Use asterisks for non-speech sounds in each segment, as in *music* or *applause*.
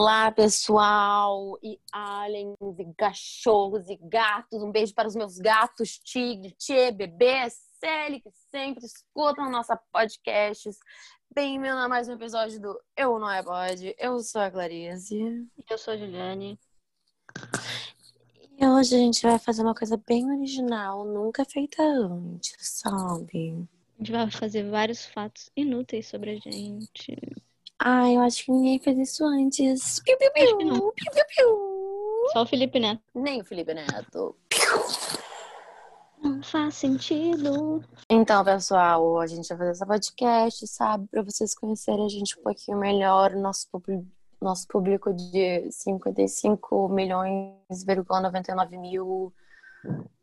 Olá, pessoal, e aliens, e cachorros, e gatos. Um beijo para os meus gatos, tigre, tchê, bebê, Celi, que sempre escutam nossa podcasts. Bem-vindo a mais um episódio do Eu Não É Pode. Eu sou a Clarice. Eu sou a Juliane. E hoje a gente vai fazer uma coisa bem original, nunca feita antes, sabe? A gente vai fazer vários fatos inúteis sobre a gente. Ah, eu acho que ninguém fez isso antes. Piu, piu, piu, piu, piu, piu. Só o Felipe Neto. Nem o Felipe Neto. Não faz sentido. Então, pessoal, a gente vai fazer esse podcast, sabe? Para vocês conhecerem a gente um pouquinho melhor, nosso público, nosso público de 55 milhões, 99 mil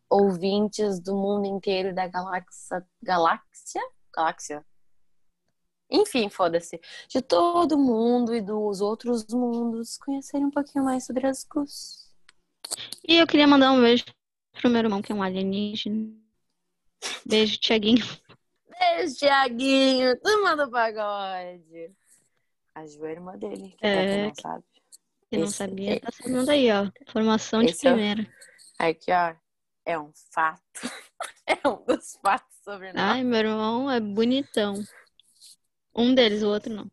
ouvintes do mundo inteiro da galáxia. Galáxia? Galáxia? Enfim, foda-se. De todo mundo e dos outros mundos, conhecerem um pouquinho mais sobre as Gus. E eu queria mandar um beijo pro meu irmão, que é um alienígena. Beijo, Tiaguinho. Beijo, Tiaguinho, turma do pagode. A Ju é a irmã dele, que É, não sabe. Quem não Esse- sabia, tá sabendo aí, ó. Formação de é primeira. Aqui, ó, é um fato. *laughs* É um dos fatos sobre nós. Ai, meu irmão é bonitão. Um deles, o outro não.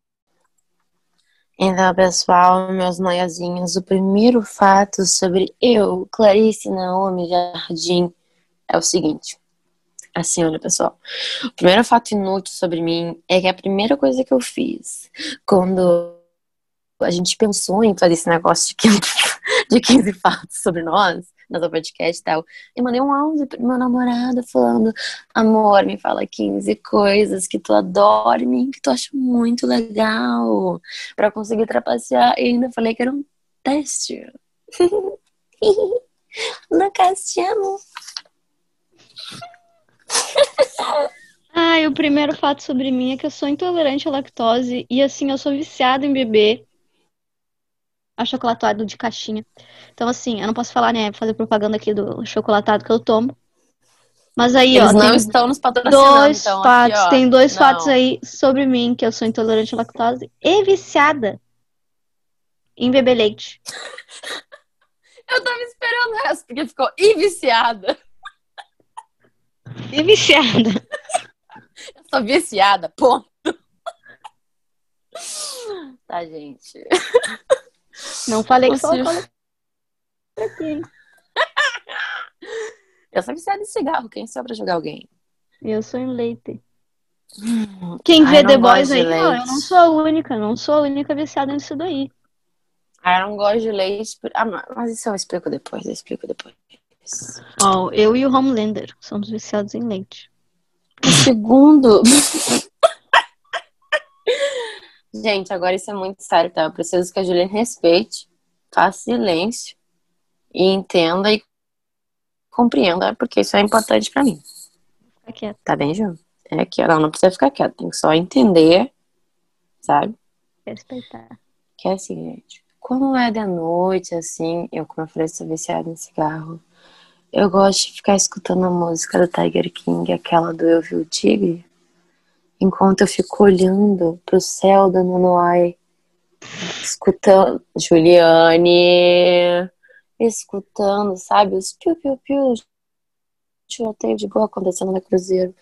Então, pessoal, meus noiazinhos, o primeiro fato sobre eu, Clarice Naomi Jardim, é o seguinte. Assim, olha, pessoal. O primeiro fato inútil sobre mim é que a primeira coisa que eu fiz quando a gente pensou em fazer esse negócio de 15, *laughs* de 15 fatos sobre nós, nosso podcast e tal, eu mandei um áudio pro meu namorado falando: Amor, me fala 15 coisas que tu adora em mim, que tu acha muito legal pra conseguir trapacear. E ainda falei que era um teste. *laughs* Lucas, te amo. Ai, o primeiro fato sobre mim é que eu sou intolerante à lactose e assim, eu sou viciada em beber achocolatado de caixinha. Então, assim, eu não posso falar, né, fazer propaganda aqui do chocolatado que eu tomo. Mas aí, Eles ó, não estão nos patrocinando, dois então, aqui, fatos, ó. tem dois Não. fatos aí sobre mim, que eu sou intolerante à lactose e viciada em beber leite. *laughs* Eu tava esperando essa, porque ficou e viciada. E viciada. *laughs* Eu sou viciada, ponto. *laughs* Tá, gente. Não falei que hein? Eu sou viciada em cigarro. Quem sou pra jogar alguém? Eu sou em leite. Quem Ai, vê não The Boys aí, não, eu não sou a única, não sou a única viciada nisso daí. Ah, eu não gosto de leite. Ah, mas isso eu explico depois, eu explico depois. Ó, eu e o Homelander somos viciados em leite. O segundo. *laughs* Gente, agora isso é muito sério, tá? Eu preciso que a Juliana respeite, faça silêncio e entenda e compreenda, porque isso é importante pra mim. Fica quieto. Tá bem, Ju? É aqui, ela não precisa ficar quieta, tem que só entender, sabe? Respeitar. Que é assim, gente. Quando é de noite, assim, eu, como eu falei, sou viciada em cigarro. Eu gosto de ficar escutando a música do Tiger King, aquela do Eu Vi o Tigre, enquanto eu fico olhando pro céu da Nonoai, escutando Juliane, escutando, sabe, os piu-piu-piu, tiroteio de boa acontecendo no Cruzeiro.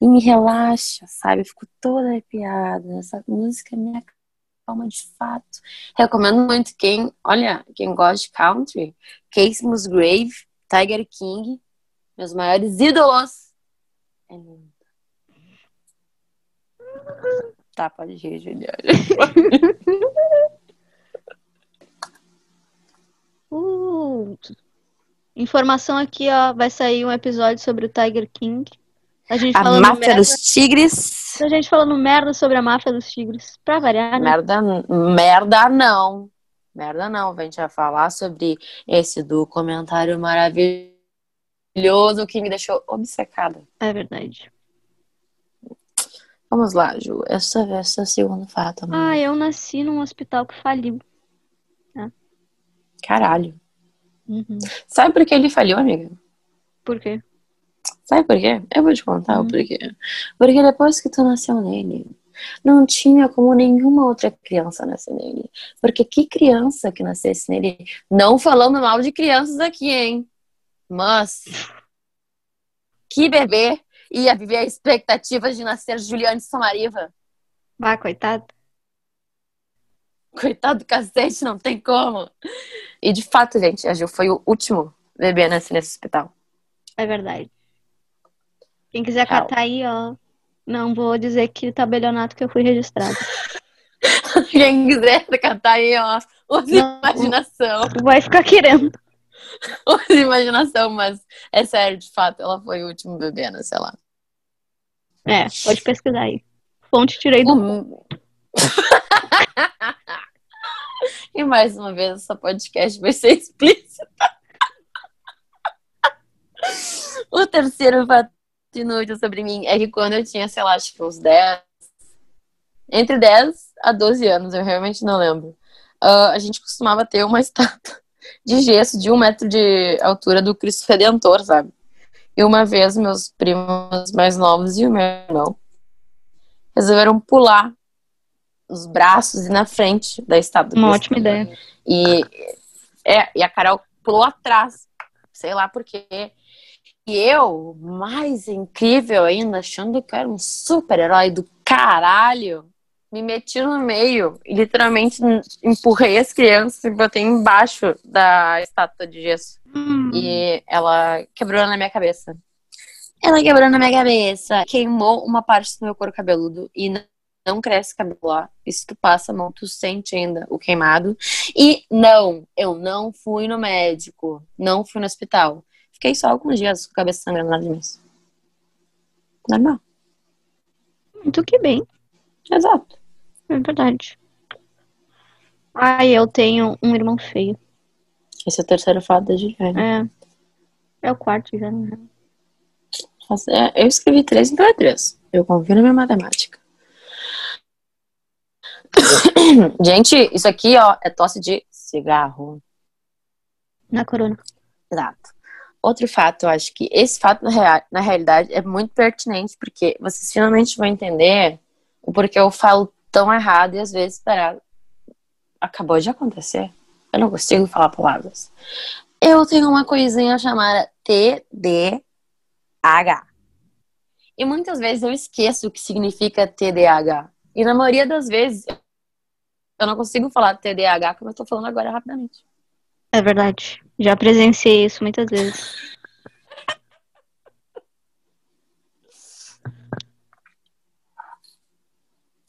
E me relaxa, sabe? Eu fico toda arrepiada. Essa música me acalma de fato. Recomendo muito quem, olha, quem gosta de country, Case Musgrave, Tiger King, meus maiores ídolos. É lindo. Tá, pode rir, Juliana. *laughs* Uh, informação aqui, ó, vai sair um episódio sobre o Tiger King. A gente A falando máfia merda, dos tigres. a gente falando merda sobre a máfia dos tigres. Pra variar, né? Merda, merda não. Merda não. A gente vai falar sobre esse documentário maravilhoso que me deixou obcecada. É verdade. Vamos lá, Ju. Essa, essa é o segundo fato, amor. Ah, eu nasci num hospital que faliu. Caralho. Uhum. Sabe por que ele faliu, amiga? Por quê? Sabe por quê? Eu vou te contar Hum. o porquê. Porque depois que tu nasceu nele, não tinha como nenhuma outra criança nascer nele. Porque que criança que nascesse nele, não falando mal de crianças aqui, hein? Mas que bebê ia viver a expectativa de nascer Juliane Samariva? Vai, coitado. Coitado do cacete, não tem como. E de fato, gente, a Gil foi o último bebê a nascer nesse hospital. É verdade. Quem quiser Real. catar aí, ó. Não vou dizer que tabelionato que eu fui registrado. *laughs* Quem quiser catar aí, ó. Use *laughs* imaginação. Vai ficar querendo. *laughs* Use imaginação, mas é sério, de fato, ela foi o último bebê, né? Sei lá. É, pode pesquisar aí. Fonte tirei do. Hum. *laughs* e mais uma vez, essa podcast vai ser *laughs* explícita. o terceiro fato inútil sobre mim é que quando eu tinha, sei lá, tipo, uns 10, entre 10 a 12 anos, eu realmente não lembro, uh, a gente costumava ter uma estátua de gesso de um metro de altura do Cristo Redentor, sabe? E uma vez meus primos mais novos e o meu irmão resolveram pular os braços e na frente da estátua. Uma ótima ideia. E, é, e a Carol pulou atrás, sei lá porquê. E eu, mais incrível ainda, achando que eu era um super-herói do caralho, me meti no meio e literalmente empurrei as crianças e botei embaixo da estátua de gesso. Hum. E ela quebrou na minha cabeça. Ela quebrou na minha cabeça, queimou uma parte do meu couro cabeludo e não, não cresce cabelo lá. E se tu passa a mão, tu sente ainda o queimado. E não, eu não fui no médico, não fui no hospital. Fiquei só alguns dias com a cabeça sangrando de mim. Normal. Muito que bem. Exato. É verdade. Ai, eu tenho um irmão feio. Esse é o terceiro fato da Juliana. É. É o quarto já, né? Eu escrevi três, então é três. Eu confio na minha matemática. *coughs* Gente, isso aqui, ó, é tosse de cigarro. Na corona. Exato. Outro fato, eu acho que esse fato, na, real, na realidade, é muito pertinente, porque vocês finalmente vão entender o porquê eu falo tão errado e às vezes, pera, acabou de acontecer. Eu não consigo falar palavras. Eu tenho uma coisinha chamada TDAH. E muitas vezes eu esqueço o que significa TDAH. E na maioria das vezes eu não consigo falar TDAH como eu tô falando agora rapidamente. É verdade. Já presenciei isso muitas vezes.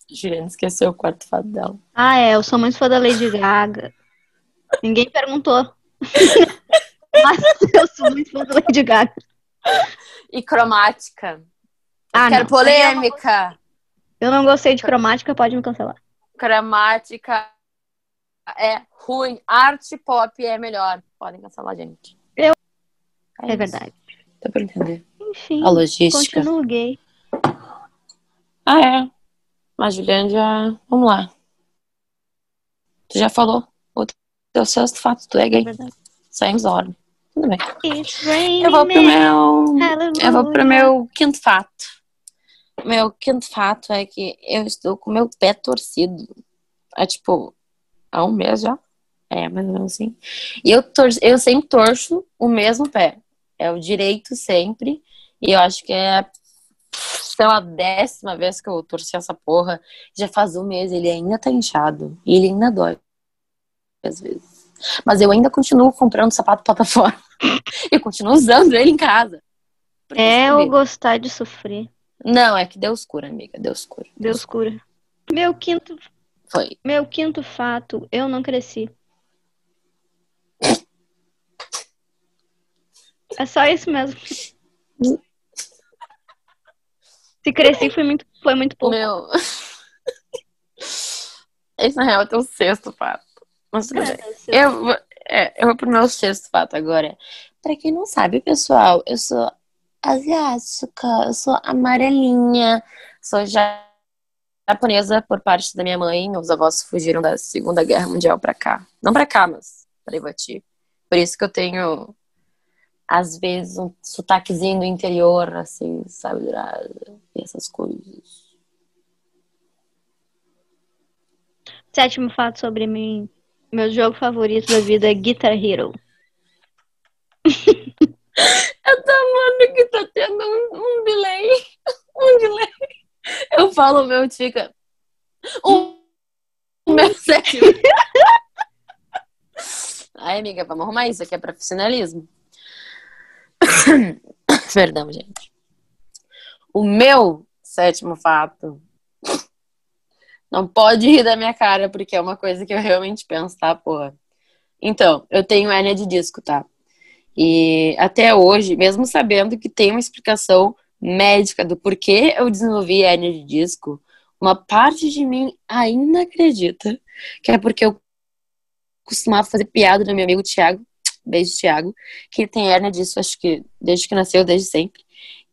Juliana esqueceu o quarto fato dela. Ah, é. Eu sou muito fã da Lady Gaga. Ninguém perguntou. *laughs* Mas eu sou muito fã da Lady Gaga. E cromática. Ah, quero não. polêmica. Eu não gostei de cromática, pode me cancelar. Cromática é ruim. Arte pop é melhor. Podem cancelar, gente. Eu... É, é verdade. Dá pra entender. Enfim, a logística. continuo gay. Ah, é. Mas, Juliana, já... Vamos lá. Tu já falou o teu sexto fato. Tu é gay. É Saímos da ordem. Tudo bem. Eu vou pro meu... Eu vou pro meu quinto fato. Meu quinto fato é que eu estou com meu pé torcido. É tipo, há um mês já. É, mais ou menos assim. E eu, tor eu sempre torço o mesmo pé. É o direito sempre. E eu acho que é, sei lá, a décima vez que eu torci essa porra. Já faz um mês, ele ainda tá inchado. E ele ainda dói. Às vezes. Mas eu ainda continuo comprando sapato plataforma. *laughs* e continuo usando ele em casa. É sabe, eu gostar de sofrer. Não, é que Deus cura, amiga. Deus cura. Deus cura. Meu quinto. Foi. Meu quinto fato, eu não cresci. *laughs* É só isso mesmo. *laughs* Se cresci foi muito, foi muito pouco. Meu. *laughs* Esse na real é o sexto fato. Mas tudo é, bem. Eu, vou, é, eu vou pro meu sexto fato agora. Pra quem não sabe, pessoal, eu sou asiática, eu sou amarelinha, sou japonesa por parte da minha mãe. Meus avós fugiram da Segunda Guerra Mundial pra cá. Não pra cá, mas pra Ivati. Por isso que eu tenho às vezes um sotaquezinho do interior, assim, sabe, e essas coisas. Sétimo fato sobre mim. Meu jogo favorito da vida é Guitar Hero. Eu tô amando que tá tendo um, um delay. *laughs* Um delay. Eu falo, meu fica. Um, o meu sétimo. *laughs* Ai, amiga, vamos arrumar isso aqui é profissionalismo. *coughs* Perdão, gente. O meu sétimo fato. *coughs* Não pode rir da minha cara, porque é uma coisa que eu realmente penso, tá, porra? Então, eu tenho hérnia de disco, tá? E até hoje, mesmo sabendo que tem uma explicação médica do porquê eu desenvolvi hérnia de disco, uma parte de mim ainda acredita que é porque eu costumava fazer piada do meu amigo Thiago, beijo Thiago, que tem hérnia disso, acho que desde que nasceu, desde sempre.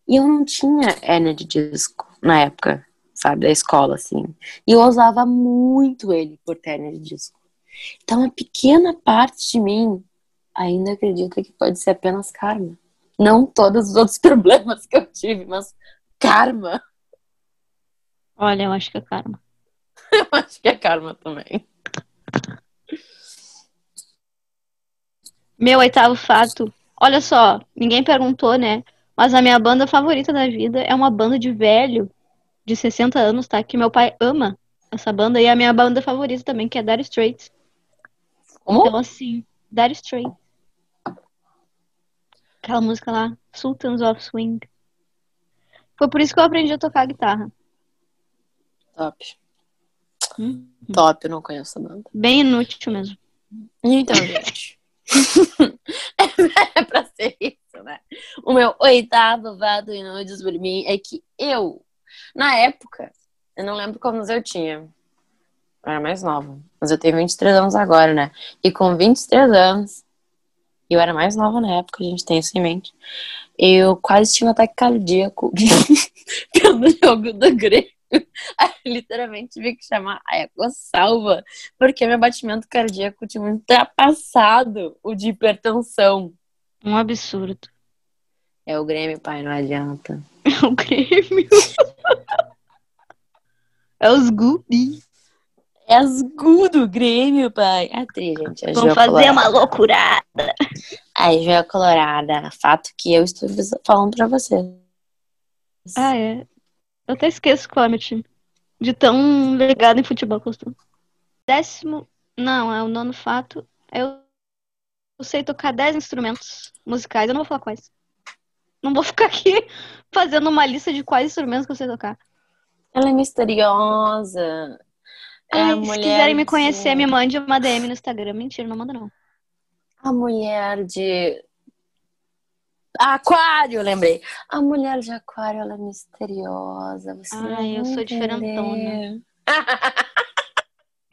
E eu não tinha hérnia de disco na época, sabe, da escola, assim. E eu usava muito ele por ter hérnia de disco. Então, uma pequena parte de mim ainda acredita que pode ser apenas karma. Não todos os outros *laughs* problemas que eu tive, mas karma. Olha, eu acho que é karma. *laughs* eu acho que é karma também. Meu oitavo fato. Olha só, ninguém perguntou, né? Mas a minha banda favorita da vida é uma banda de velho, de 60 anos, tá? Que meu pai ama essa banda. E a minha banda favorita também, que é Dire Straits. Como? Então, assim, Dire Straits. Aquela música lá, Sultans of Swing. Foi por isso que eu aprendi a tocar guitarra. Top. Hum? Top, eu não conheço a banda. Bem inútil mesmo. Então, gente. *laughs* é pra ser isso, né? O meu oitavo vado inútil por mim é que eu, na época, eu não lembro quantos eu tinha. Eu era mais nova. Mas eu tenho 23 anos agora, né? E com 23 anos, eu era mais nova na época, a gente tem isso em mente. Eu quase tinha um ataque cardíaco *laughs* pelo jogo do Grêmio. *laughs* Literalmente tive que chamar a Eco Salva, porque meu batimento cardíaco tinha ultrapassado o de hipertensão. Um absurdo. É o Grêmio, pai, não adianta. É o Grêmio. *laughs* é os Gubi. É as Gu do Grêmio, pai. Atriz, gente. A Vamos fazer Colorada. uma loucurada. A Joia Colorada. Fato que eu estou falando pra você. Ah, é. Eu até esqueço qual é meu time. De tão ligado em futebol que eu estou. Décimo. Não, é o nono fato. Eu, eu sei tocar 10 instrumentos musicais. Eu não vou falar quais. Não vou *laughs* ficar aqui fazendo uma lista de quais instrumentos que eu sei tocar. Ela é misteriosa. É Ai, se quiserem me conhecer, de- me mande uma DM no Instagram. Mentira, não manda não. A mulher de. Aquário, lembrei. A mulher de aquário, ela é misteriosa. Você Ai, eu sou entender. diferentona.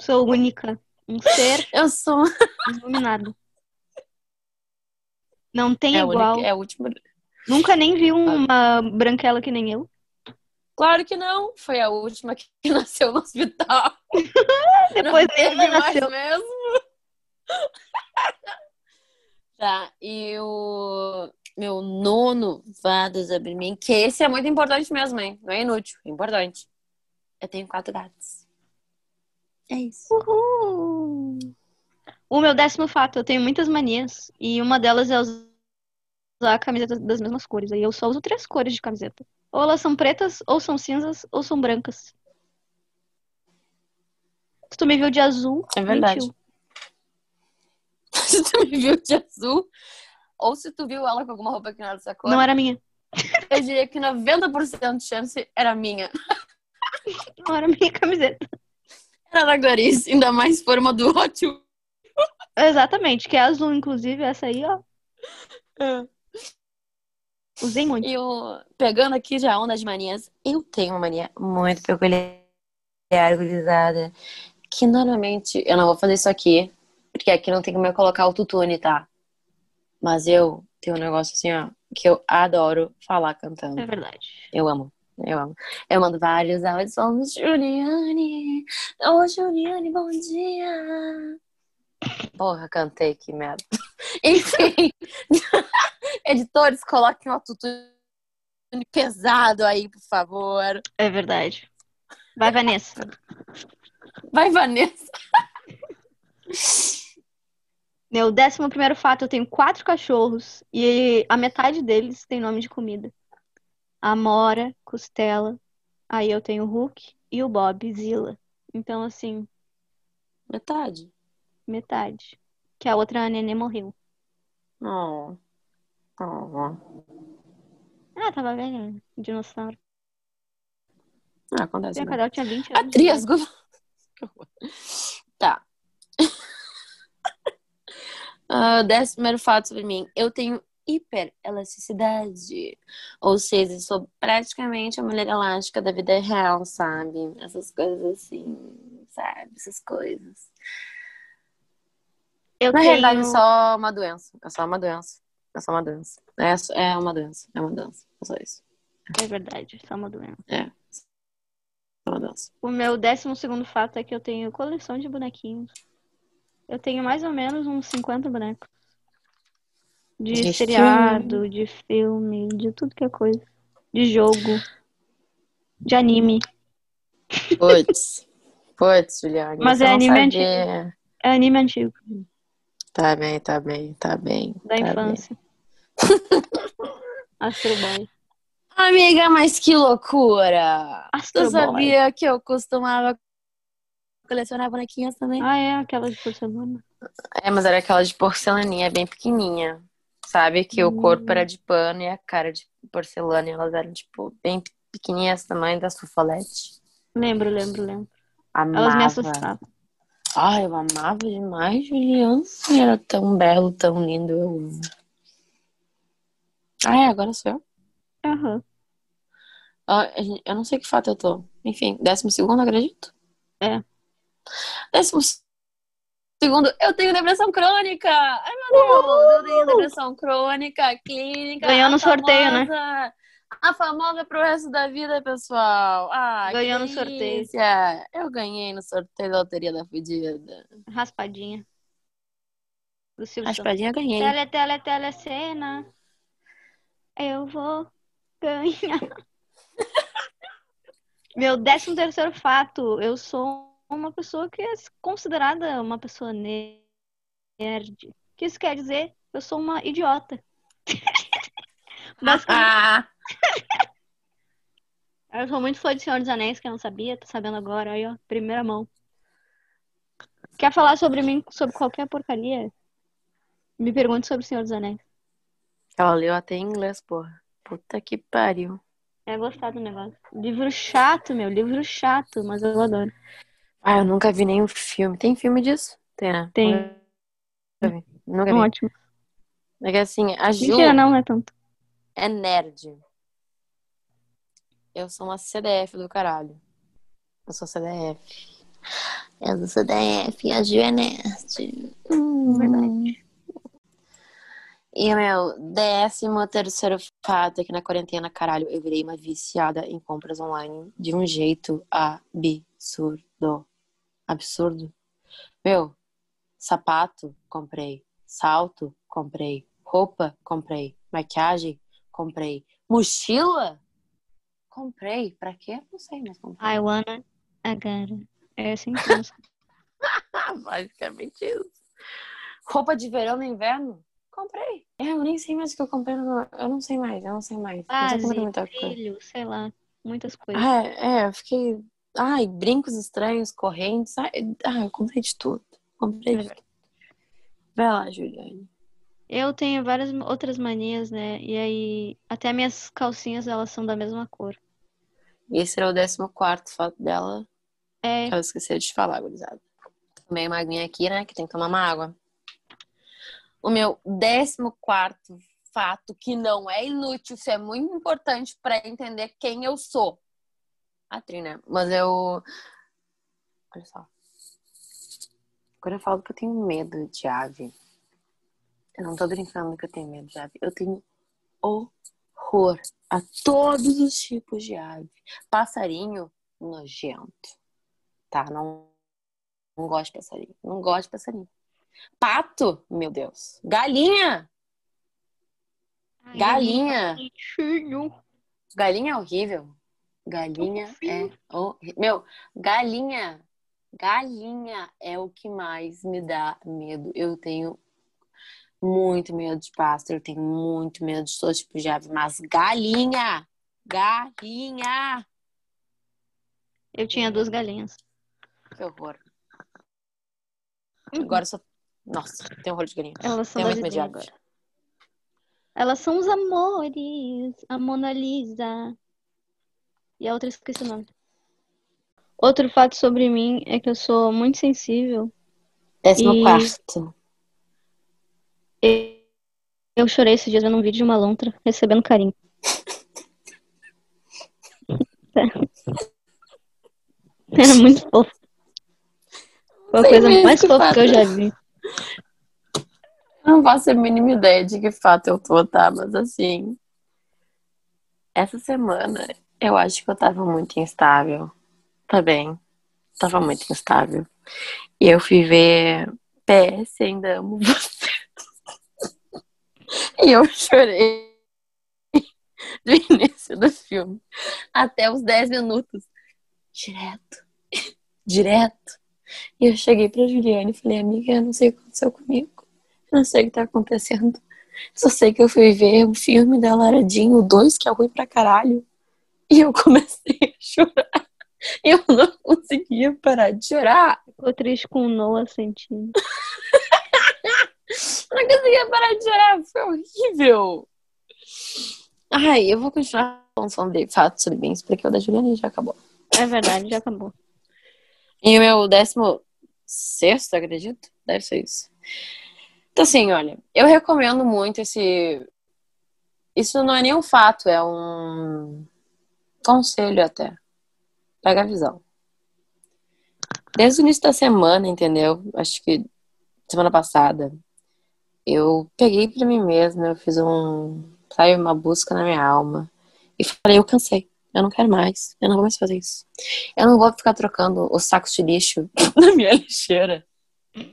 Sou única. Um ser Eu sou. iluminado. Não tem É igual. única, é a última. Nunca nem vi uma branquela que nem eu. Claro que não. Foi a última que *laughs* nasceu no hospital. *laughs* Depois não teve ainda mais nasceu. mesmo. *laughs* tá, e o meu nono vado sobre mim, que esse é muito importante mesmo, hein? Não é inútil, é importante. Eu tenho quatro gatos. É isso. Uhul. O meu décimo fato, eu tenho muitas manias. E uma delas é usar camisetas das mesmas cores. Aí eu só uso três cores de camiseta. Ou elas são pretas, ou são cinzas, ou são brancas. Se tu me viu de azul, É verdade. mentiu. se tu me viu de azul, ou se tu viu ela com alguma roupa que não era dessa cor, Não era minha. eu diria que 90% de chance era minha. *laughs* Não era minha camiseta. Era da Clarice, ainda mais forma do Wheels. Exatamente, que é azul, inclusive, essa aí, ó. Usei muito. E pegando aqui já a onda de manias, eu tenho uma mania muito peculiar, gurizada, que normalmente eu não vou fazer isso aqui, porque aqui não tem como eu colocar o tutune, tá? Mas eu tenho um negócio assim, ó, que eu adoro falar cantando. É verdade. Eu amo. Eu amo. Eu mando vários áudios falando, Juliane, ô Juliane, bom dia. Porra, cantei, que merda. *laughs* Enfim, *laughs* editores, coloquem um autotune pesado aí, por favor. É verdade. Vai, Vanessa. Vai, Vanessa. *laughs* Meu décimo primeiro fato, eu tenho quatro cachorros e a metade deles tem nome de comida. Amora, Costela, aí eu tenho o Hulk e o Bob, Zilla. Então, assim, Metade. metade. Que a outra a nenê morreu. Oh. Oh. Ah, tava né? dinossauro. Ah, acontece. A mesmo. Carol tinha 20 A anos. Trias Gu- *laughs* Que horror. Tá. Ah, décimo primeiro fato sobre mim. Eu tenho hiperelasticidade. Ou seja, sou praticamente a mulher elástica da vida real, sabe? Essas coisas assim, sabe? Essas coisas. Eu Na tenho... realidade, é só uma doença. É só uma doença. É só uma doença. É, só- é uma doença. É uma doença. É só isso. É verdade, só uma doença. É. É uma doença. O meu décimo segundo fato é que eu tenho coleção de bonequinhos. Eu tenho mais ou menos uns 50 bonecos. De De seriado, de filme, de tudo que é coisa. De jogo. De anime. Putz. *laughs* Putz, Juliane. Mas é anime sabia. É anime antigo, Tá bem, tá bem, tá bem. da tá infância. *laughs* Astro Boy. Amiga, mas que loucura! Astro Tu sabia que eu costumava colecionar bonequinhas também? Ah, é aquela de porcelana. É, mas era aquela de porcelaninha, bem pequenininha. Sabe? Que o Hum. corpo era de pano e a cara de porcelana. E elas eram, tipo, bem pequenininhas, tamanho da sufolete. Lembro, lembro, lembro. Amava. Elas me assustavam. Ai, eu amava demais, Juliana. Era tão belo, tão lindo. Eu amo. Ah, é, agora sou eu. Aham. Ah, gente- eu não sei que fato eu tô. Enfim, décimo segundo, acredito. É. Décimo segundo, eu tenho depressão crônica. Ai, meu Deus, eu tenho depressão crônica, clínica. Ganhou no sorteio, né? A famosa pro resto da vida, pessoal. Ah, Ganhou no sorteio. Eu ganhei no sorteio da loteria da fudida. Raspadinha. Do Silvio. Raspadinha eu ganhei. Tele, tele, telecena. Eu vou ganhar. *laughs* Meu décimo terceiro fato. Eu sou uma pessoa que é considerada uma pessoa nerd. O que isso quer dizer? Eu sou uma idiota. *laughs* Basicamente, Ah, *laughs* eu sou muito fã de Senhor dos Anéis, que eu não sabia, tô sabendo agora, aí ó, primeira mão. Quer falar sobre mim, sobre qualquer porcaria? Me pergunte sobre o Senhor dos Anéis. ela leu até em inglês, porra. Puta que pariu. É gostar do negócio. Livro chato, meu, livro chato, mas eu adoro. Ah, eu nunca vi nenhum filme. Tem filme disso? Tem, né? Tem. Nunca vi. Nunca vi. Ótimo. É que assim, a Ju Mentira, não, não é tanto. é nerd. Eu sou uma CDF do caralho. Eu sou CDF. Eu sou CDF, a Ju é nerd. Hum. Verdade. E o meu décimo terceiro fato é que na quarentena, caralho, eu virei uma viciada em compras online de um jeito absurdo. Absurdo. Meu, sapato, comprei. Salto, comprei. Roupa, comprei. Maquiagem, comprei. Mochila, comprei. Pra quê? Não sei, mas comprei. I wanna agora. É assim que *laughs* Basicamente isso. Roupa de verão no inverno? Comprei. É, eu nem sei mais o que eu comprei. no- Eu não sei mais, eu não sei mais. Base, muita coisa. sei lá. Muitas coisas. Ah, é, eu fiquei. Ai, brincos estranhos, correntes. Ai, ah, eu comprei de tudo. Comprei de tudo. Vai lá, Juliane. Eu tenho várias outras manias, né? E aí, até minhas calcinhas, elas são da mesma cor. Esse era o 14 fato dela. É, Que ela esqueceu de falar, gurizada. Tomei uma aguinha aqui, né? Que tem que tomar uma água. O meu 14 fato, que não é inútil, isso é muito importante pra entender quem eu sou. A Tri, né? Mas eu. Olha só. Quando eu falo que eu tenho medo de ave, eu não tô brincando que eu tenho medo de ave. Eu tenho horror a todos os tipos de ave. Passarinho, nojento. Tá? Não, não gosto de passarinho. Não gosto de passarinho. Pato, meu Deus. Galinha. Ai, Galinha. Galinha é horrível. Galinha é horrível. Meu, galinha Galinha é o que mais me dá medo. Eu tenho muito medo de pássaro, eu tenho muito medo de todo tipo de ave, mas galinha! Galinha! Eu tinha duas galinhas. Que horror. Uhum. Agora só. Nossa, tem horror de galinha. Elas são Tenho muito medo agora. Elas são os amores. A Mona Lisa. E a outra esqueci o nome. Outro fato sobre mim é que eu sou muito sensível. Décimo E- quarto. Eu chorei esses dias vendo um vídeo de uma lontra recebendo carinho. Era *laughs* muito fofo. Foi a coisa mais fofa que eu fato. já vi. Não faço a mínima ideia de que fato eu tô, tá? Mas assim. Essa semana eu acho que eu tava muito instável. Tá bem. Tava muito instável. E eu fui ver PS Ainda Amo *laughs* Você. E eu chorei *laughs* do início do filme até os 10 minutos. Direto. Direto. E eu cheguei pra Juliane e falei, amiga, eu não sei o que aconteceu comigo. Eu não sei o que tá acontecendo. Só sei que eu fui ver o filme da Laradinho, o 2, que é ruim pra caralho. E eu comecei a chorar. Eu não conseguia parar de chorar. Ficou triste com o Noah sentindo. *laughs* Eu não conseguia parar de chorar. Foi horrível. Ai, eu vou continuar falando sobre fatos sobre bens, porque o da Juliane já acabou. É verdade, já acabou. E o meu décimo sexto, acredito? Deve ser isso. Então, assim, olha, eu recomendo muito esse. Isso não é nem um fato, é um conselho até. Pega a visão. Desde o início da semana, entendeu? Acho que semana passada, eu peguei pra mim mesma, eu fiz um. Sabe, uma busca na minha alma. E falei, eu cansei. Eu não quero mais. Eu não vou mais fazer isso. Eu não vou ficar trocando os sacos de lixo *laughs* na minha lixeira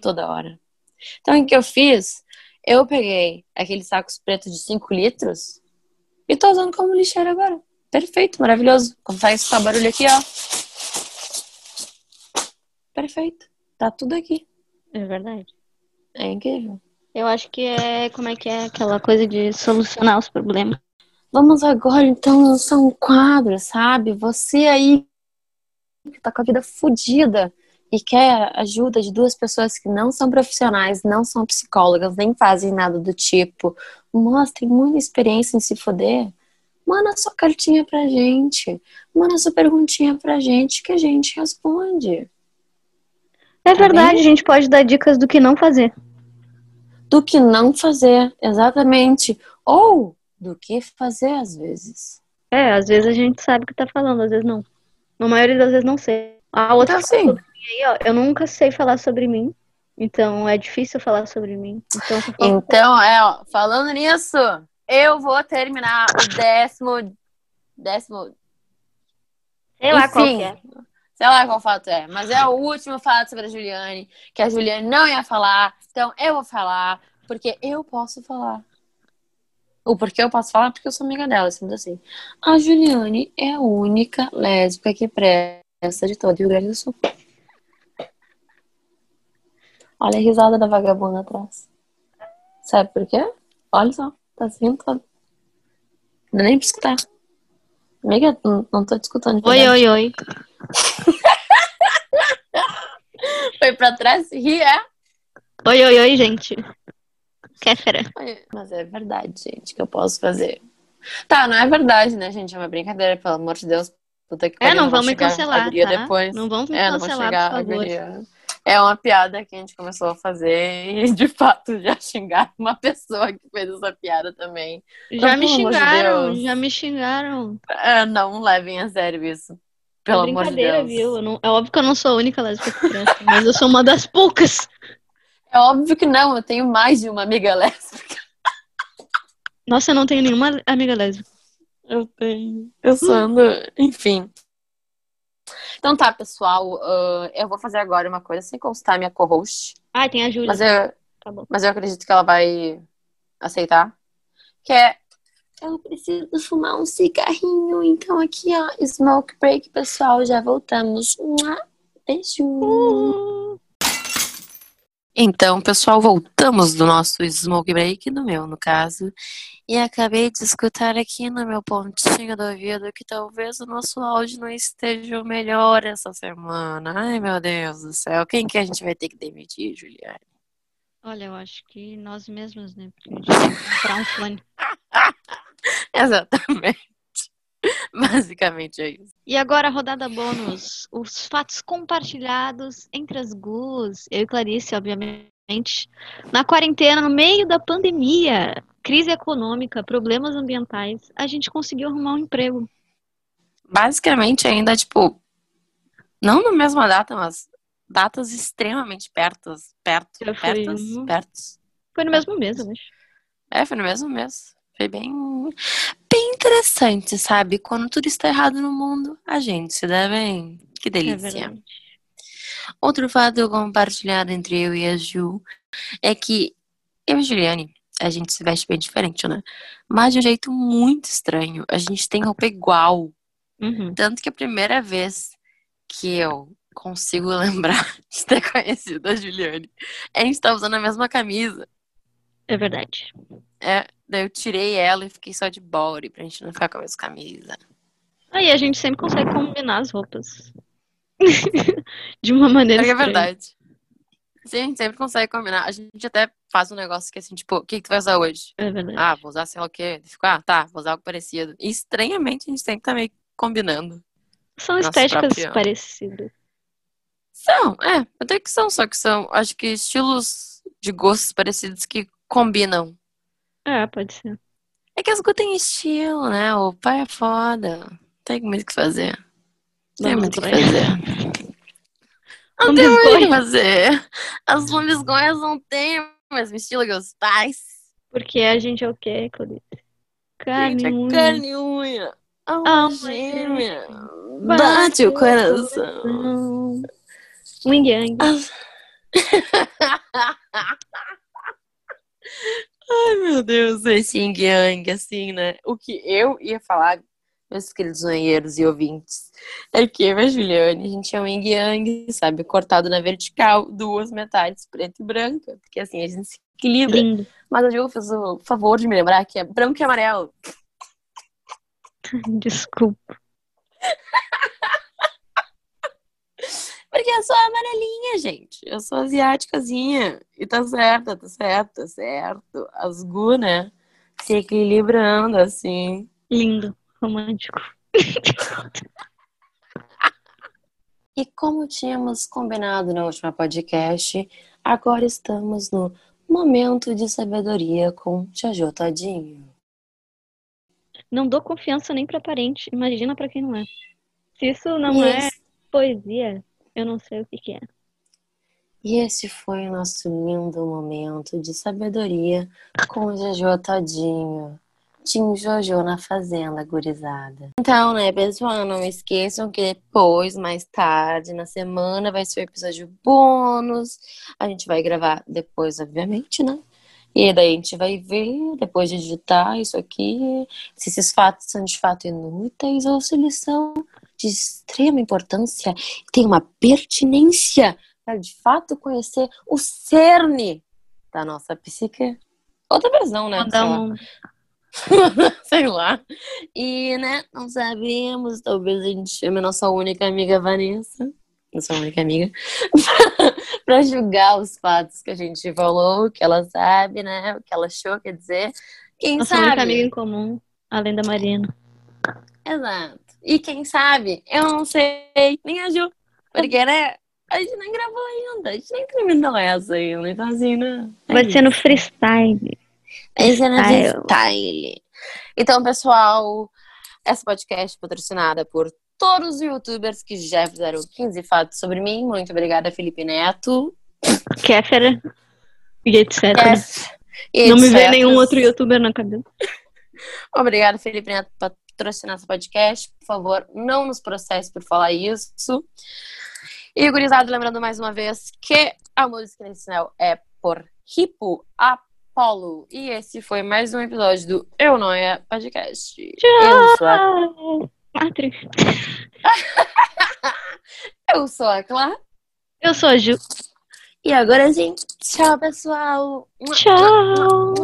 toda hora. Então, o que eu fiz? Eu peguei aqueles sacos pretos de 5 litros e tô usando como lixeira agora. Perfeito, maravilhoso. Consegue escutar barulho aqui, ó. Perfeito. Tá tudo aqui. É verdade. É incrível. Eu acho que é como é que é aquela coisa de solucionar os problemas. Vamos agora, então, lançar um quadro, sabe? Você aí que tá com a vida fodida e quer ajuda de duas pessoas que não são profissionais, não são psicólogas, nem fazem nada do tipo, mas tem muita experiência em se foder, manda sua cartinha pra gente. Manda sua perguntinha pra gente que a gente responde. É Tá verdade, a gente pode dar dicas do que não fazer. Do que não fazer, exatamente. Ou do que fazer às vezes. É, às vezes a gente sabe o que tá falando, às vezes não. Na maioria das vezes não sei. A outra Então, assim, aí, ó, eu nunca sei falar sobre mim. Então é difícil falar sobre mim. Então, Então, é, ó, falando nisso, eu vou terminar o décimo. Décimo. sei lá qual enfim, que é. Sei lá qual fato é, mas é o último fato sobre a Juliane, que a Juliane não ia falar, então eu vou falar, porque eu posso falar. O porquê eu posso falar? Porque eu sou amiga dela, sendo assim. A Juliane é a única lésbica que presta de todo o Rio Grande do Sul. Olha a risada da vagabunda atrás. Sabe por quê? Olha só, tá se rindo todo. Não dá nem pra escutar. Amiga, não, não tô te escutando. Oi, oi, oi. *laughs* Foi pra trás e ri, é? Oi, oi, oi, gente. Kéfera. Mas é verdade, gente, que eu posso fazer. Tá, não é verdade, né, gente? É uma brincadeira, pelo amor de Deus. Puta que É, pariu, não vamos me cancelar, tá? depois. Não vamos me É, não vou cancelar, chegar por favor. É uma piada que a gente começou a fazer e, *laughs* de fato, já xingaram uma pessoa que fez essa piada também. Já Então, me de xingaram, Deus. já me xingaram. É, não levem a sério isso. Pelo é amor de Deus. viu? Não- é óbvio que eu não sou a única lésbica que presta, mas eu sou uma das poucas. É óbvio que não, eu tenho mais de uma amiga lésbica. Nossa, eu não tenho nenhuma amiga lésbica. Eu tenho. Eu só ando. Enfim. Então tá, pessoal. ah, eu vou fazer agora uma coisa sem constar minha co-host. Ah, tem a Júlia. Mas eu, Tá mas eu acredito que ela vai aceitar. Que é. Eu preciso fumar um cigarrinho. Então aqui, ó. Smoke break, pessoal. Já voltamos. Beijo! Uh. Então, pessoal, voltamos do nosso smoke break, do meu, no caso. E acabei de escutar aqui no meu pontinho do ouvido que talvez o nosso áudio não esteja o melhor essa semana. Ai, meu Deus do céu. Quem que a gente vai ter que demitir, Juliane? Olha, eu acho que nós mesmos, né? Porque a gente comprar um fone. *laughs* Exatamente. *laughs* Basicamente é isso. E agora a rodada bônus. Os fatos compartilhados entre as GUs. Eu e Clarice, obviamente. Na quarentena, no meio da pandemia, crise econômica, problemas ambientais, a gente conseguiu arrumar um emprego. Basicamente, ainda, tipo, não na mesma data, mas datas extremamente pertas. Perto, pertas, pertos. Foi no mesmo mês, eu acho. É, foi no mesmo mês. Foi bem interessante, sabe? Quando tudo está errado no mundo, a gente se dá bem. Que é delícia. É Outro fato compartilhado entre eu e a Ju é que eu e a Juliane, a gente se veste bem diferente, né? Mas de um jeito muito estranho. A gente tem roupa igual. Uhum. Tanto que a primeira vez que eu consigo *laughs* lembrar de ter conhecido a Juliane, a gente tá usando a mesma camisa. É verdade. É, daí eu tirei ela e fiquei só de body pra gente não ficar com a mesma camisa. Aí a gente sempre consegue combinar as roupas. *laughs* de uma maneira É verdade. Sim, a gente sempre consegue combinar. A gente até faz um negócio que assim, tipo, o que, que tu vai usar hoje? É verdade. Ah, vou usar sei lá o quê. Fico, ah, tá, vou usar algo parecido. E estranhamente a gente sempre tá meio combinando. São estéticas próprio... parecidas. São, é, até que são, só que são, acho que estilos de gostos parecidos que combinam. É, pode ser. É que as Gu tem estilo, né? O pai é foda. Tem muito o que fazer. Tem muito o que fazer. Não tem muito o que fazer. As lambisgonhas não têm o mesmo estilo que os pais. Porque a gente é o quê, Clarice? Carne gente, unha. É carne e unha. Alma gêmea. Bate, bate o coração. coração. Wing Yang. As... *laughs* *laughs* Ai, meu Deus, esse yin yang, assim, né? O que eu ia falar, meus queridos banheiros e ouvintes, é que eu e a Juliane, a gente é um yin yang, sabe? Cortado na vertical, duas metades, preta e branca. Porque assim, a gente se equilibra. Lindo. Mas a Ju fez o favor de me lembrar que é branco e amarelo. Desculpa. *laughs* Porque eu sou amarelinha, gente. Eu sou asiáticazinha. E tá certo, tá certo, tá certo. As gu, né? Se equilibrando, assim. Lindo, romântico. *laughs* e como tínhamos combinado no último podcast, agora estamos no Momento de Sabedoria com Jojo Todinho. Não dou confiança nem pra parente, imagina pra quem não é. Se isso não é poesia, eu não sei o que, que é. E esse foi o nosso lindo momento de sabedoria com o Jojo Todinho. Tim Jojo na fazenda, gurizada. Então, né, pessoal, não esqueçam que depois, mais tarde, na semana, vai ser o episódio bônus. A gente vai gravar depois, obviamente, né? E daí a gente vai ver, depois de digitar isso aqui, se esses fatos são de fato inúteis ou se eles são de extrema importância, tem uma pertinência para de fato conhecer o cerne da nossa psique. Outra visão, né? Sei lá. *laughs* Sei lá. E, né, não sabemos, talvez a gente chame a nossa única amiga Vanessa, nossa única amiga, *laughs* para julgar os fatos que a gente falou, que ela sabe, né, o que ela achou, quer dizer, quem nossa sabe. única amiga em comum, além da Marina. Exato. E quem sabe, eu não sei, nem a Ju. Porque, né? A gente nem gravou ainda, a gente nem terminou essa ainda, então assim, né? É Vai ser no freestyle. Vai ser no freestyle. Então, pessoal, essa podcast é patrocinada por todos os youtubers que já fizeram 15 fatos sobre mim. Muito obrigada, Felipe Neto. Kéfera e etc. Kef, e Não etc. me vê nenhum outro youtuber na cabeça. *laughs* Obrigada, Felipe Neto, patrocinar esse podcast. Por favor, não nos processe por falar isso. E, gurizado, lembrando mais uma vez que a música inicial é por Ripo Apollo. E esse foi mais um episódio do Eu Noia Podcast. Tchau! Eu sou a... Patri. *laughs* Eu sou a Clara. Eu sou a Ju. E agora, gente, tchau, pessoal. Tchau.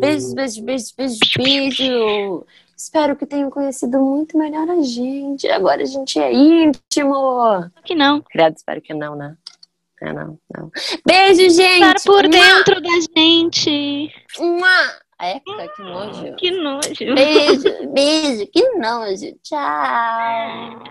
Beijos, beijos, beijos, beijos, beijos. Espero que tenham conhecido muito melhor a gente. Agora a gente é íntimo. Que não. Credo, espero que não, né? É, não, não. Beijo, gente. Estar por dentro da gente. Uma. Eca, que nojo. Que nojo. Beijo, beijo, que nojo. Tchau.